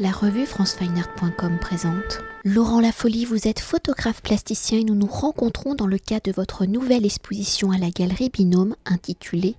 La revue francefineart.com présente Laurent Lafolie, vous êtes photographe plasticien et nous nous rencontrons dans le cadre de votre nouvelle exposition à la galerie Binôme intitulée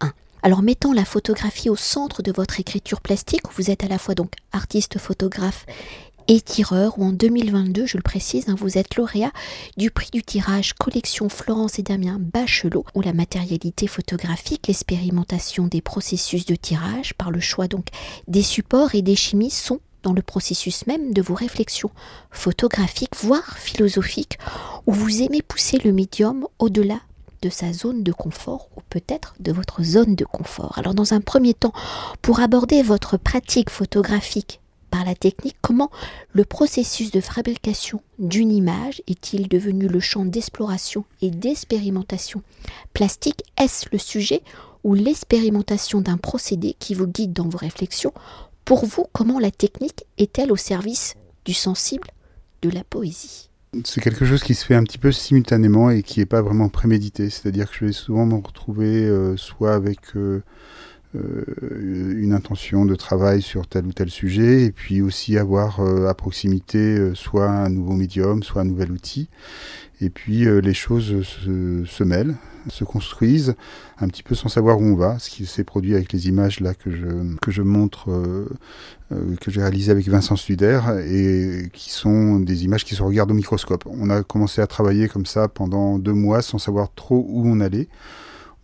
1. Alors mettant la photographie au centre de votre écriture plastique, vous êtes à la fois donc artiste photographe et tireur, ou en 2022, je le précise, hein, vous êtes lauréat du prix du tirage collection Florence et Damien Bachelot, où la matérialité photographique, l'expérimentation des processus de tirage par le choix donc des supports et des chimies sont dans le processus même de vos réflexions photographiques, voire philosophiques, où vous aimez pousser le médium au-delà de sa zone de confort ou peut-être de votre zone de confort. Alors dans un premier temps, pour aborder votre pratique photographique par la technique, comment le processus de fabrication d'une image est-il devenu le champ d'exploration et d'expérimentation plastique? Est-ce le sujet ou l'expérimentation d'un procédé qui vous guide dans vos réflexions? Pour vous, comment la technique est-elle au service du sensible, de la poésie? C'est quelque chose qui se fait un petit peu simultanément et qui n'est pas vraiment prémédité. C'est-à-dire que je vais souvent me retrouver euh, soit avec euh, une intention de travail sur tel ou tel sujet, et puis aussi avoir euh, à proximité euh, soit un nouveau médium, soit un nouvel outil. Et puis les choses se, mêlent, se construisent, un petit peu sans savoir où on va, ce qui s'est produit avec les images là que je, que je montre, euh, que j'ai réalisées avec Vincent Studer, et qui sont des images qui se regardent au microscope. On a commencé à travailler comme ça pendant deux mois sans savoir trop où on allait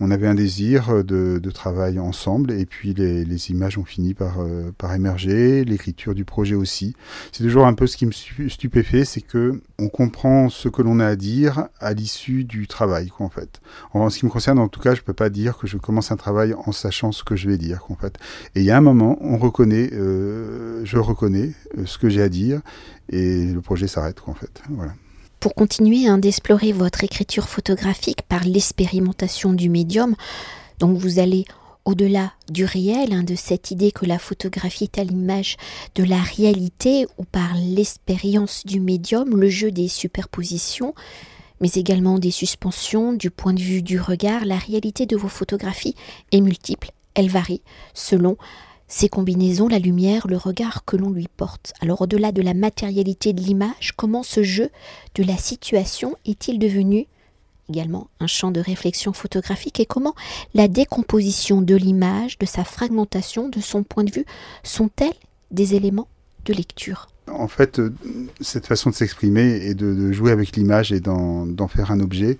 on avait un désir de, de travail ensemble et puis les, les images ont fini par, euh, par émerger, l'écriture du projet aussi. C'est toujours un peu ce qui me stupéfait, c'est que on comprend ce que l'on a à dire à l'issue du travail, quoi, en fait. En ce qui me concerne, en tout cas, je peux pas dire que je commence un travail en sachant ce que je vais dire, quoi, en fait. Et il y a un moment, on reconnaît, euh, je reconnais euh, ce que j'ai à dire et le projet s'arrête, en fait. Voilà pour continuer hein, d'explorer votre écriture photographique par l'expérimentation du médium. Donc vous allez au-delà du réel, hein, de cette idée que la photographie est à l'image de la réalité ou par l'expérience du médium, le jeu des superpositions, mais également des suspensions du point de vue du regard, la réalité de vos photographies est multiple, elle varie selon ces combinaisons, la lumière, le regard que l'on lui porte. Alors au-delà de la matérialité de l'image, comment ce jeu de la situation est-il devenu également un champ de réflexion photographique et comment la décomposition de l'image, de sa fragmentation, de son point de vue, sont-elles des éléments de lecture? En fait, euh, cette façon de s'exprimer et de, jouer avec l'image et d'en faire un objet,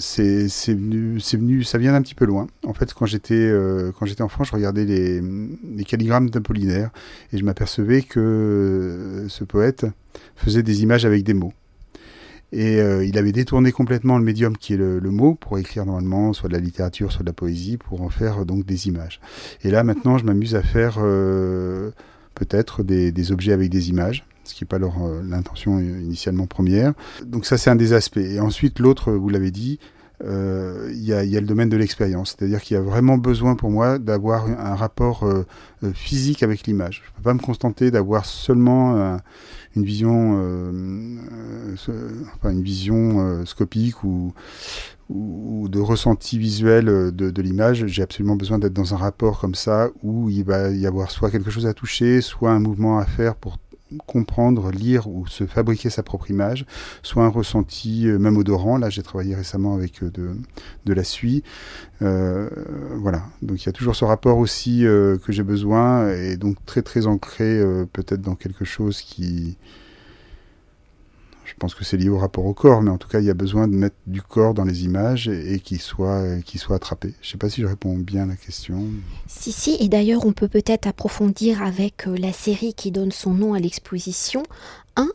c'est venu, ça vient d'un petit peu loin. En fait, quand j'étais euh, enfant, je regardais les, calligrammes d'Apollinaire et je m'apercevais que euh, ce poète faisait des images avec des mots. Et euh, il avait détourné complètement le médium qui est le, mot pour écrire normalement soit de la littérature, soit de la poésie, pour en faire donc des images. Et là maintenant, je m'amuse à faire euh, peut-être des, objets avec des images ce qui n'est pas euh, l'intention initialement première. Donc ça, c'est un des aspects. Et ensuite, l'autre, vous l'avez dit, euh, il y, a, le domaine de l'expérience. C'est-à-dire qu'il y a vraiment besoin pour moi d'avoir un rapport euh, euh, physique avec l'image. Je ne peux pas me contenter d'avoir seulement euh, une vision, euh, enfin, une vision scopique ou, de ressenti visuel de l'image. J'ai absolument besoin d'être dans un rapport comme ça où il va y avoir soit quelque chose à toucher, soit un mouvement à faire pour comprendre, lire ou se fabriquer sa propre image, soit un ressenti euh, même odorant. Là, j'ai travaillé récemment avec euh, de, la suie. Euh, voilà. Donc il y a toujours ce rapport aussi que j'ai besoin et donc très très ancré peut-être dans quelque chose qui je pense que c'est lié au rapport au corps, mais en tout cas, il y a besoin de mettre du corps dans les images et, et qu'il soit, qu soit attrapé. Je ne sais pas si je réponds bien à la question. Si, si, et d'ailleurs, on peut peut-être approfondir avec euh, la série qui donne son nom à l'exposition 1,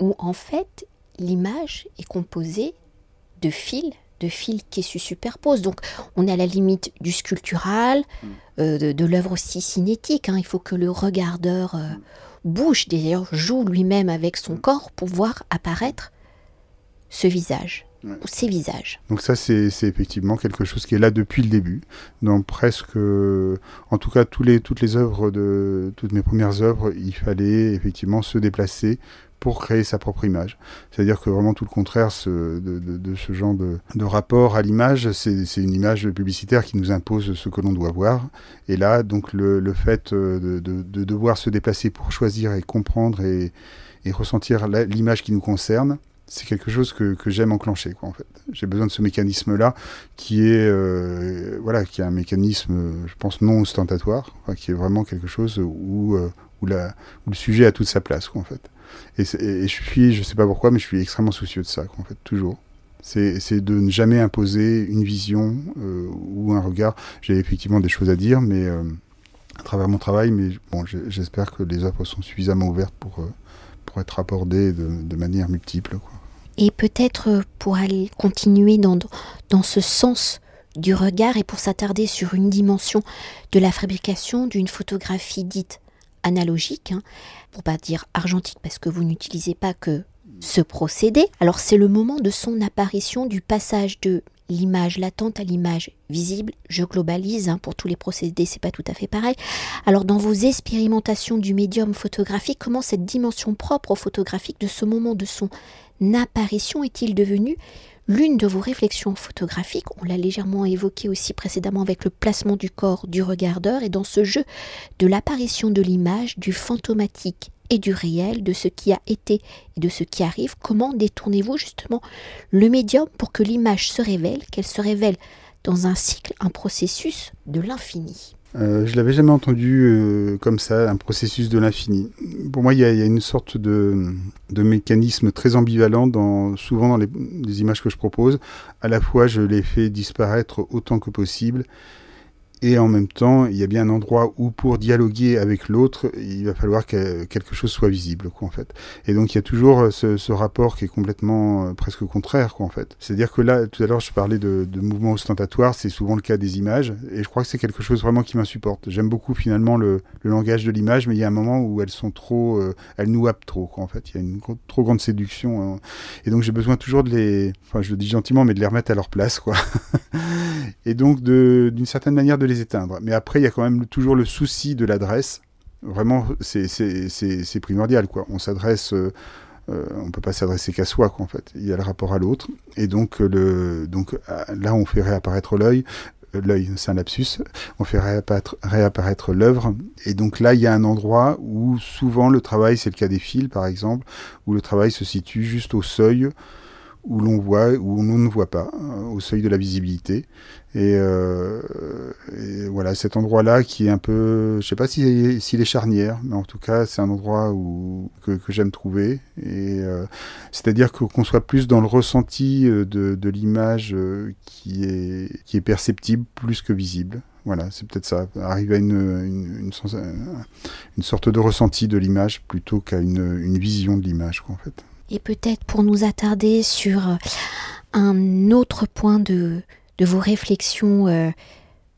où en fait, l'image est composée de fils de fils qui se superposent. Donc on à la limite du sculptural, mm. euh, de, de l'œuvre aussi cinétique. Hein. Il faut que le regardeur euh, bouge, d'ailleurs joue lui-même avec son corps pour voir apparaître ce visage ouais. ou ces visages. Donc ça c'est effectivement quelque chose qui est là depuis le début. Dans presque, en tout cas tous les, toutes les œuvres de toutes mes premières œuvres, il fallait effectivement se déplacer pour créer sa propre image. C'est-à-dire que vraiment tout le contraire de, ce genre de, rapport à l'image, c'est une image publicitaire qui nous impose ce que l'on doit voir. Et là, donc le, fait de, devoir se déplacer pour choisir et comprendre et, ressentir l'image qui nous concerne, c'est quelque chose que, j'aime enclencher quoi en fait j'ai besoin de ce mécanisme là qui est euh, voilà qui est un mécanisme je pense non ostentatoire qui est vraiment quelque chose où euh, où le sujet a toute sa place quoi en fait et, je suis, je sais pas pourquoi, mais je suis extrêmement soucieux de ça, en fait, toujours. C'est de ne jamais imposer une vision euh, ou un regard. J'ai effectivement des choses à dire, mais euh, à travers mon travail, mais bon, j'espère que les œuvres sont suffisamment ouvertes pour, euh, pour être abordées de, manière multiple. Et peut-être pour aller continuer dans, dans ce sens du regard et pour s'attarder sur une dimension de la fabrication d'une photographie dite analogique, hein, pour pas dire argentique parce que vous n'utilisez pas que ce procédé. Alors c'est le moment de son apparition, du passage de l'image latente à l'image visible. Je globalise hein, pour tous les procédés, c'est pas tout à fait pareil. Alors dans vos expérimentations du médium photographique, comment cette dimension propre au photographique de ce moment de son apparition est-il devenu l'une de vos réflexions photographiques, on l'a légèrement évoqué aussi précédemment avec le placement du corps du regardeur et dans ce jeu de l'apparition de l'image, du fantomatique et du réel, de ce qui a été et de ce qui arrive, comment détournez-vous justement le médium pour que l'image se révèle, qu'elle se révèle dans un cycle, un processus de l'infini? Euh, je l'avais jamais entendu euh, comme ça, un processus de l'infini. Pour moi, il y, a, une sorte de, mécanisme très ambivalent dans, souvent dans les, images que je propose. À la fois, je les fais disparaître autant que possible et en même temps, il y a bien un endroit où pour dialoguer avec l'autre, il va falloir que quelque chose soit visible, quoi, en fait. Et donc, il y a toujours euh, ce, rapport qui est complètement euh, presque contraire, quoi, en fait. C'est-à-dire que là, tout à l'heure, je parlais de, de mouvements ostentatoires, c'est souvent le cas des images, et je crois que c'est quelque chose vraiment qui m'insupporte. J'aime beaucoup finalement le, langage de l'image, mais il y a un moment où elles sont trop, euh, elles nous happent trop, quoi, en fait. Il y a une trop grande séduction, hein. et donc j'ai besoin toujours de les, enfin, je le dis gentiment, mais de les remettre à leur place, quoi. et donc, d'une certaine manière, de les éteindre. Mais après, il y a quand même toujours le souci de l'adresse. Vraiment, c'est primordial, quoi. On s'adresse... Euh, euh, on peut pas s'adresser qu'à soi, quoi, en fait. Il y a le rapport à l'autre. Et donc, le, donc là, on fait réapparaître l'œil. Euh, l'œil, c'est un lapsus. On fait réapparaître, l'œuvre. Et donc là, il y a un endroit où souvent le travail, c'est le cas des fils, par exemple, où le travail se situe juste au seuil où l'on voit, où l'on ne voit pas, euh, au seuil de la visibilité. Euh, et, voilà, cet endroit-là qui est un peu, je sais pas s'il si, est charnière, mais en tout cas, c'est un endroit où, que, j'aime trouver. Et euh, c'est-à-dire qu'on soit plus dans le ressenti de, l'image qui est, qui est perceptible plus que visible. Voilà, c'est peut-être ça. Arriver à une, une, sorte de ressenti de l'image plutôt qu'à une, vision de l'image, en fait. Et peut-être pour nous attarder sur euh, un autre point de, de vos réflexions euh,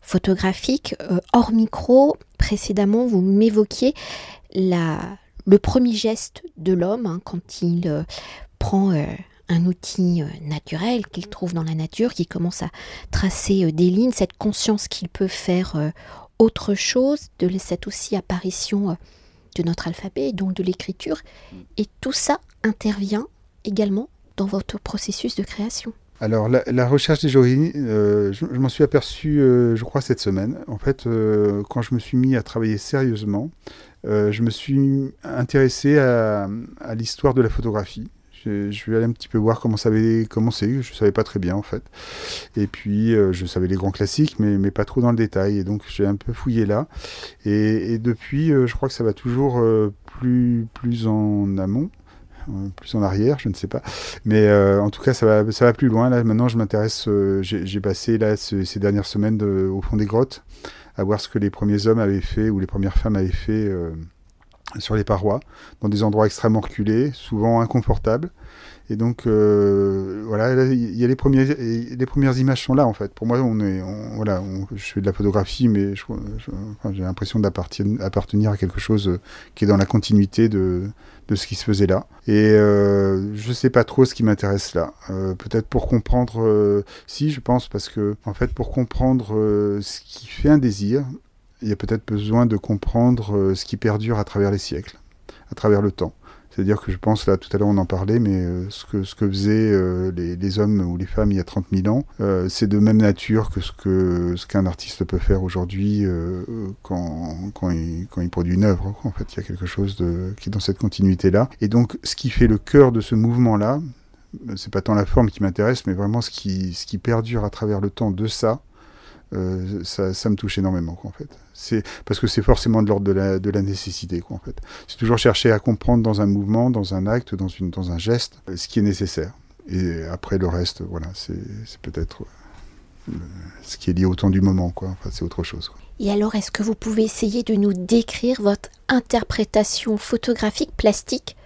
photographiques, euh, hors micro, précédemment, vous m'évoquiez la, le premier geste de l'homme hein, quand il prend un outil naturel qu'il trouve dans la nature, qui commence à tracer des lignes, cette conscience qu'il peut faire autre chose, de cette aussi apparition de notre alphabet et donc de l'écriture. Et tout ça intervient également dans votre processus de création. Alors la, recherche des origines, euh, je, m'en suis aperçu, euh, je crois, cette semaine. En fait, euh, quand je me suis mis à travailler sérieusement, je me suis intéressé à, l'histoire de la photographie. Je, vais aller un petit peu voir comment ça avait commencé. Je ne savais pas très bien en fait. Et puis je savais les grands classiques, mais, pas trop dans le détail. Et donc j'ai un peu fouillé là. Et, depuis, je crois que ça va toujours plus en amont. Euh, plus en arrière, je ne sais pas. Mais euh, en tout cas, ça va, ça va plus loin. Là, maintenant, je m'intéresse. Euh, j'ai passé là ces dernières semaines au fond des grottes à voir ce que les premiers hommes avaient fait ou les premières femmes avaient fait sur les parois, dans des endroits extrêmement reculés, souvent inconfortables. Et donc, voilà, il y a les, premières images sont là, en fait. Pour moi, on est, voilà, je fais de la photographie, mais j'ai l'impression d'appartenir à quelque chose qui est dans la continuité de, ce qui se faisait là. Et euh, je sais pas trop ce qui m'intéresse là. Euh, peut-être pour comprendre, euh, si je pense, parce que en fait pour comprendre euh, ce qui fait un désir, il y a peut-être besoin de comprendre ce qui perdure à travers les siècles, à travers le temps. C'est-à-dire que je pense, là, tout à l'heure on en parlait, mais euh, ce, que, ce que faisaient euh, les, hommes ou les femmes il y a 30 000 ans, euh, c'est de même nature que ce que ce qu'un artiste peut faire aujourd'hui quand, quand, il, quand il produit une œuvre. En fait, il y a quelque chose de, qui est dans cette continuité-là. Et donc, ce qui fait le cœur de ce mouvement-là, c'est pas tant la forme qui m'intéresse, mais vraiment ce qui, ce qui perdure à travers le temps de ça, euh, ça, me touche énormément, quoi, en fait. C'est parce que c'est forcément de l'ordre de la, nécessité, quoi, en fait. C'est toujours chercher à comprendre dans un mouvement, dans un acte, dans, une, dans un geste, ce qui est nécessaire. Et après, le reste, voilà, c'est peut-être euh, ce qui est lié au temps du moment, quoi. Enfin, c'est autre chose. Et alors, est-ce que vous pouvez essayer de nous décrire votre interprétation photographique, plastique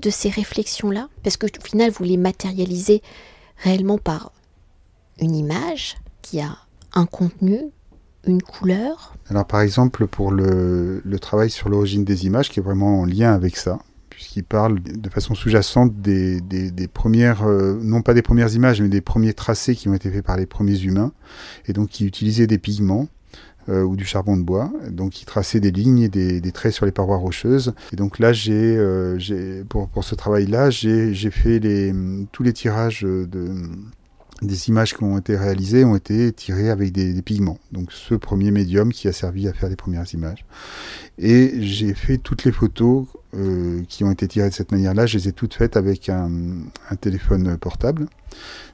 de ces réflexions-là? Parce que, au final, vous les matérialisez réellement par une image qui a un contenu, une couleur Alors par exemple pour le, travail sur l'origine des images qui est vraiment en lien avec ça, puisqu'il parle de façon sous-jacente des, premières, euh, non pas des premières images, mais des premiers tracés qui ont été faits par les premiers humains, et donc qui utilisaient des pigments. Euh, ou du charbon de bois, donc qui traçaient des lignes et des, traits sur les parois rocheuses. Et donc là, j'ai, euh, pour, ce travail-là, j'ai, fait tous les tirages de, des images qui ont été réalisées ont été tirées avec des, pigments. Donc ce premier médium qui a servi à faire les premières images. Et j'ai fait toutes les photos euh, qui ont été tirées de cette manière-là, je les ai toutes faites avec un, téléphone portable,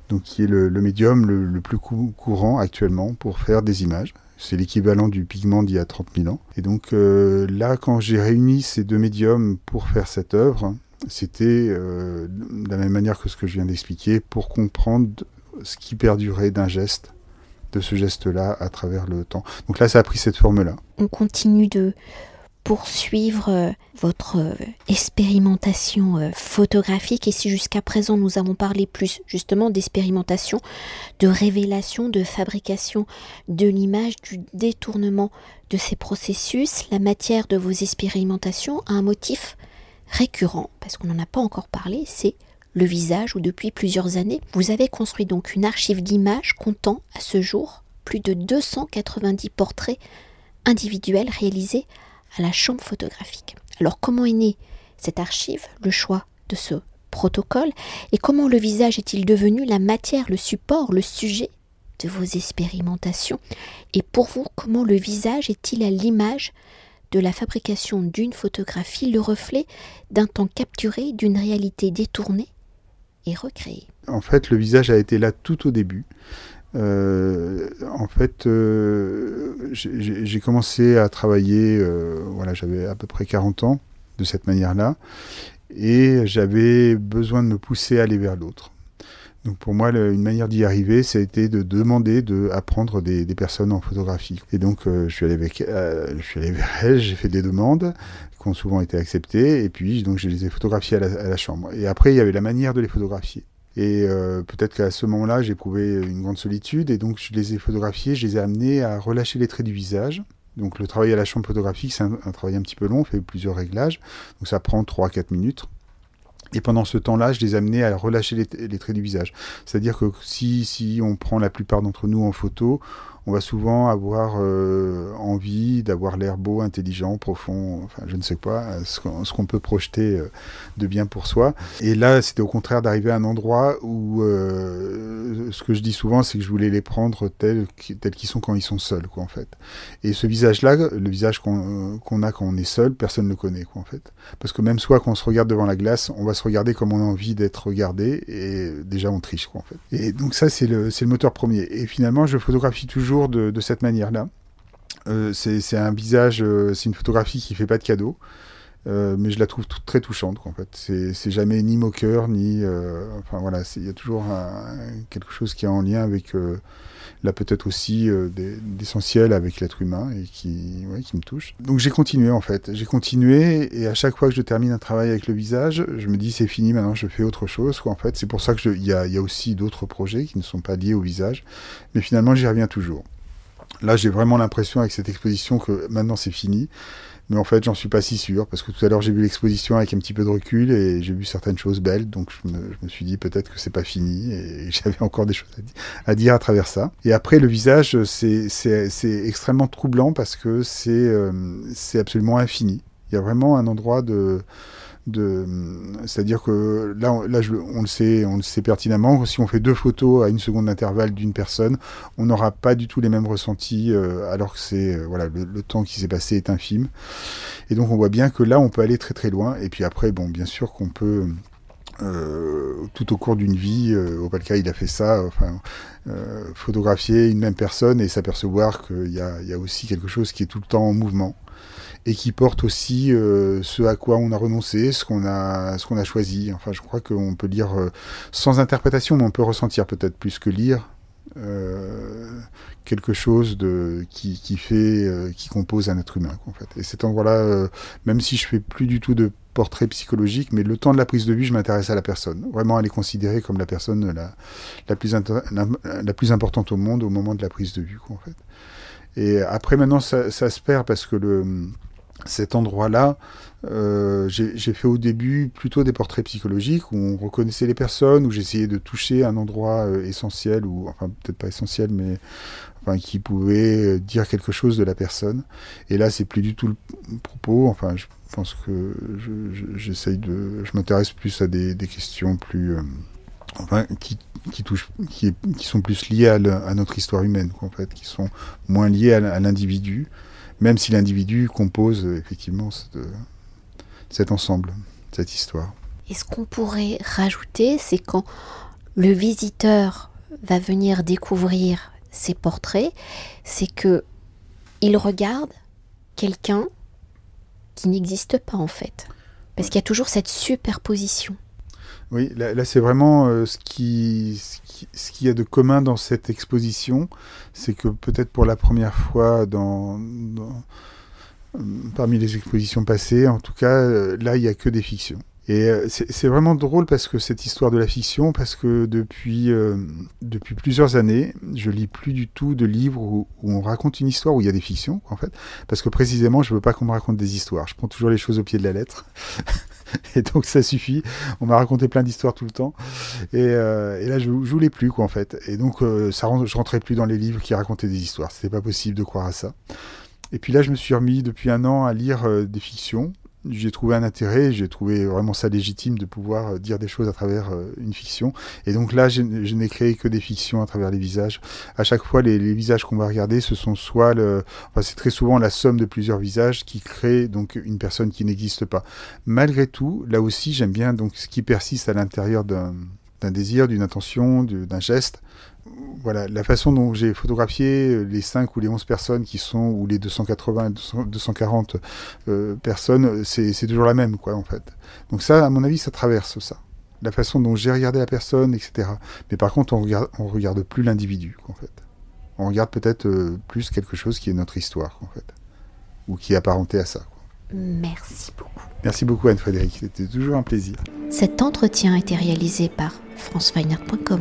donc qui est le, médium le, plus courant actuellement pour faire des images. C'est l'équivalent du pigment d'il y a 30 000 ans. Et donc euh, là, quand j'ai réuni ces deux médiums pour faire cette œuvre, c'était euh, de la même manière que ce que je viens d'expliquer, pour comprendre ce qui perdurait d'un geste, de ce geste-là à travers le temps. Donc là, ça a pris cette forme-là. On continue de poursuivre euh, votre euh, expérimentation euh, photographique et si jusqu'à présent nous avons parlé plus justement d'expérimentation, de révélation, de fabrication de l'image, du détournement de ces processus, la matière de vos expérimentations a un motif récurrent, parce qu'on n'en a pas encore parlé, c'est le visage où depuis plusieurs années, vous avez construit donc une archive d'images comptant à ce jour plus de 290 portraits individuels réalisés à la chambre photographique. Alors comment est née cette archive, le choix de ce protocole et comment le visage est-il devenu la matière, le support, le sujet de vos expérimentations? Et pour vous, comment le visage est-il à l'image de la fabrication d'une photographie, le reflet d'un temps capturé, d'une réalité détournée? Et recréé. En fait, le visage a été là tout au début. Euh, en fait, euh, j'ai commencé à travailler, euh, voilà, j'avais à peu près 40 ans de cette manière-là, et j'avais besoin de me pousser à aller vers l'autre. Donc pour moi, une manière d'y arriver, été de demander de apprendre des, personnes en photographie. Et donc je suis allé avec, je suis allé vers elle, j'ai fait des demandes ont souvent été acceptées, et puis donc je les ai photographiées à la, chambre. Et après, il y avait la manière de les photographier. Et euh, peut-être qu'à ce moment-là, j'ai éprouvé une grande solitude, et donc je les ai photographiées, je les ai amenées à relâcher les traits du visage. Donc le travail à la chambre photographique, c'est un, travail un petit peu long, on fait plusieurs réglages, donc ça prend 3-4 minutes. Et pendant ce temps-là, je les amenais à relâcher les, les traits du visage. C'est-à-dire que si, si on prend la plupart d'entre nous en photo, on va souvent avoir euh, envie d'avoir l'air beau, intelligent, profond, enfin je ne sais quoi, ce qu'on peut projeter euh, de bien pour soi. Et là, c'était au contraire d'arriver à un endroit où euh, ce que je dis souvent, c'est que je voulais les prendre tels tels qu'ils sont quand ils sont seuls, quoi, en fait. Et ce visage-là, le visage qu'on a quand on est seul, personne ne le connaît, quoi, en fait. Parce que même soit qu'on se regarde devant la glace, on va se regarder comme on a envie d'être regardé, et déjà on triche, quoi, en fait. Et donc ça, c'est le moteur premier. Et finalement, je photographie toujours de, cette manière-là. Euh, c'est un visage, euh, c'est une photographie qui fait pas de cadeau, euh, mais je la trouve très touchante. en fait, c'est jamais ni moqueur ni, enfin voilà, il y a toujours quelque chose qui est en lien avec là peut-être aussi d'essentiel avec l'être humain et qui, qui me touche. Donc j'ai continué en fait, j'ai continué et à chaque fois que je termine un travail avec le visage, je me dis c'est fini, maintenant je fais autre chose. Quoi, en fait, c'est pour ça que il y y a aussi d'autres projets qui ne sont pas liés au visage, mais finalement j'y reviens toujours. Là, j'ai vraiment l'impression avec cette exposition que maintenant c'est fini. Mais en fait, j'en suis pas si sûr, parce que tout à l'heure, j'ai vu l'exposition avec un petit peu de recul et j'ai vu certaines choses belles, donc je me, suis dit peut-être que c'est pas fini et j'avais encore des choses à, dire à travers ça. Et après, le visage, c'est extrêmement troublant parce que c'est euh, c'est absolument infini. Il y a vraiment un endroit de, c'est-à-dire que là, on, le sait, on le sait pertinemment. Si on fait deux photos à une seconde d'intervalle d'une personne, on n'aura pas du tout les mêmes ressentis, euh, alors que c'est euh, voilà le, temps qui s'est passé est infime. Et donc on voit bien que là, on peut aller très très loin. Et puis après, bon, bien sûr qu'on peut euh, tout au cours d'une vie, auquel cas il a fait ça, photographier une même personne et s'apercevoir qu'il y a, aussi quelque chose qui est tout le temps en mouvement et qui porte aussi euh, ce à quoi on a renoncé, ce qu'on a, ce qu'on a choisi. Enfin, je crois qu'on peut lire euh, sans interprétation, mais on peut ressentir peut-être plus que lire euh, quelque chose de qui, fait, qui compose un être humain. Et cet endroit-là, même si je fais plus du tout de portrait psychologique, mais le temps de la prise de vue, je m'intéresse à la personne. Vraiment, elle est considérée comme la personne la, la plus, la, plus importante au monde au moment de la prise de vue. Et après, maintenant, ça se perd parce que le cet endroit-là, euh, j'ai fait au début plutôt des portraits psychologiques où on reconnaissait les personnes, où j'essayais de toucher un endroit euh, essentiel, ou enfin peut-être pas essentiel, mais enfin, qui pouvait dire quelque chose de la personne. Et là, c'est plus du tout le propos. Enfin, je pense que j'essaye de, je m'intéresse plus à des, des questions plus, euh, enfin, qui, qui touchent, qui, qui, sont plus liées à, notre histoire humaine, en fait, qui sont moins liées à l'individu même si l'individu compose euh, effectivement euh, cet ensemble, cette histoire. Et ce qu'on pourrait rajouter, c'est quand le visiteur va venir découvrir ces portraits, c'est que il regarde quelqu'un qui n'existe pas en fait. Parce qu'il y a toujours cette superposition. Oui, là, c'est vraiment euh, ce qui, ce qu'il y a de commun dans cette exposition, c'est que peut-être pour la première fois dans, euh, parmi les expositions passées, en tout cas, euh, là, il n'y a que des fictions. Et c'est vraiment drôle parce que cette histoire de la fiction, parce que depuis, depuis plusieurs années, je lis plus du tout de livres où, où, on raconte une histoire où il y a des fictions, en fait, parce que précisément, je veux pas qu'on me raconte des histoires. Je prends toujours les choses au pied de la lettre. et donc ça suffit. On m'a raconté plein d'histoires tout le temps. Et, euh, et là, je, voulais plus, quoi, en fait. Et donc, euh, ça, je rentrais plus dans les livres qui racontaient des histoires. C'était pas possible de croire à ça. Et puis là, je me suis remis depuis un an à lire euh, des fictions j'ai trouvé un intérêt, j'ai trouvé vraiment ça légitime de pouvoir euh, dire des choses à travers euh, une fiction. Et donc là, je, n'ai créé que des fictions à travers les visages. À chaque fois, les, visages qu'on va regarder, ce sont soit le, enfin, c'est très souvent la somme de plusieurs visages qui crée donc une personne qui n'existe pas. Malgré tout, là aussi, j'aime bien donc ce qui persiste à l'intérieur d'un désir, d'une intention, d'un geste voilà, la façon dont j'ai photographié les 5 ou les 11 personnes qui sont, ou les 280 et 240 euh, personnes, c'est toujours la même, quoi, en fait. Donc ça, à mon avis, ça traverse ça. La façon dont j'ai regardé la personne, etc. Mais par contre, on regarde, on regarde plus l'individu, en fait. On regarde peut-être euh, plus quelque chose qui est notre histoire, en fait. Ou qui est apparenté à ça. Merci beaucoup. Merci beaucoup Anne-Frédéric, c'était toujours un plaisir. Cet entretien a été réalisé par franceweiner.com.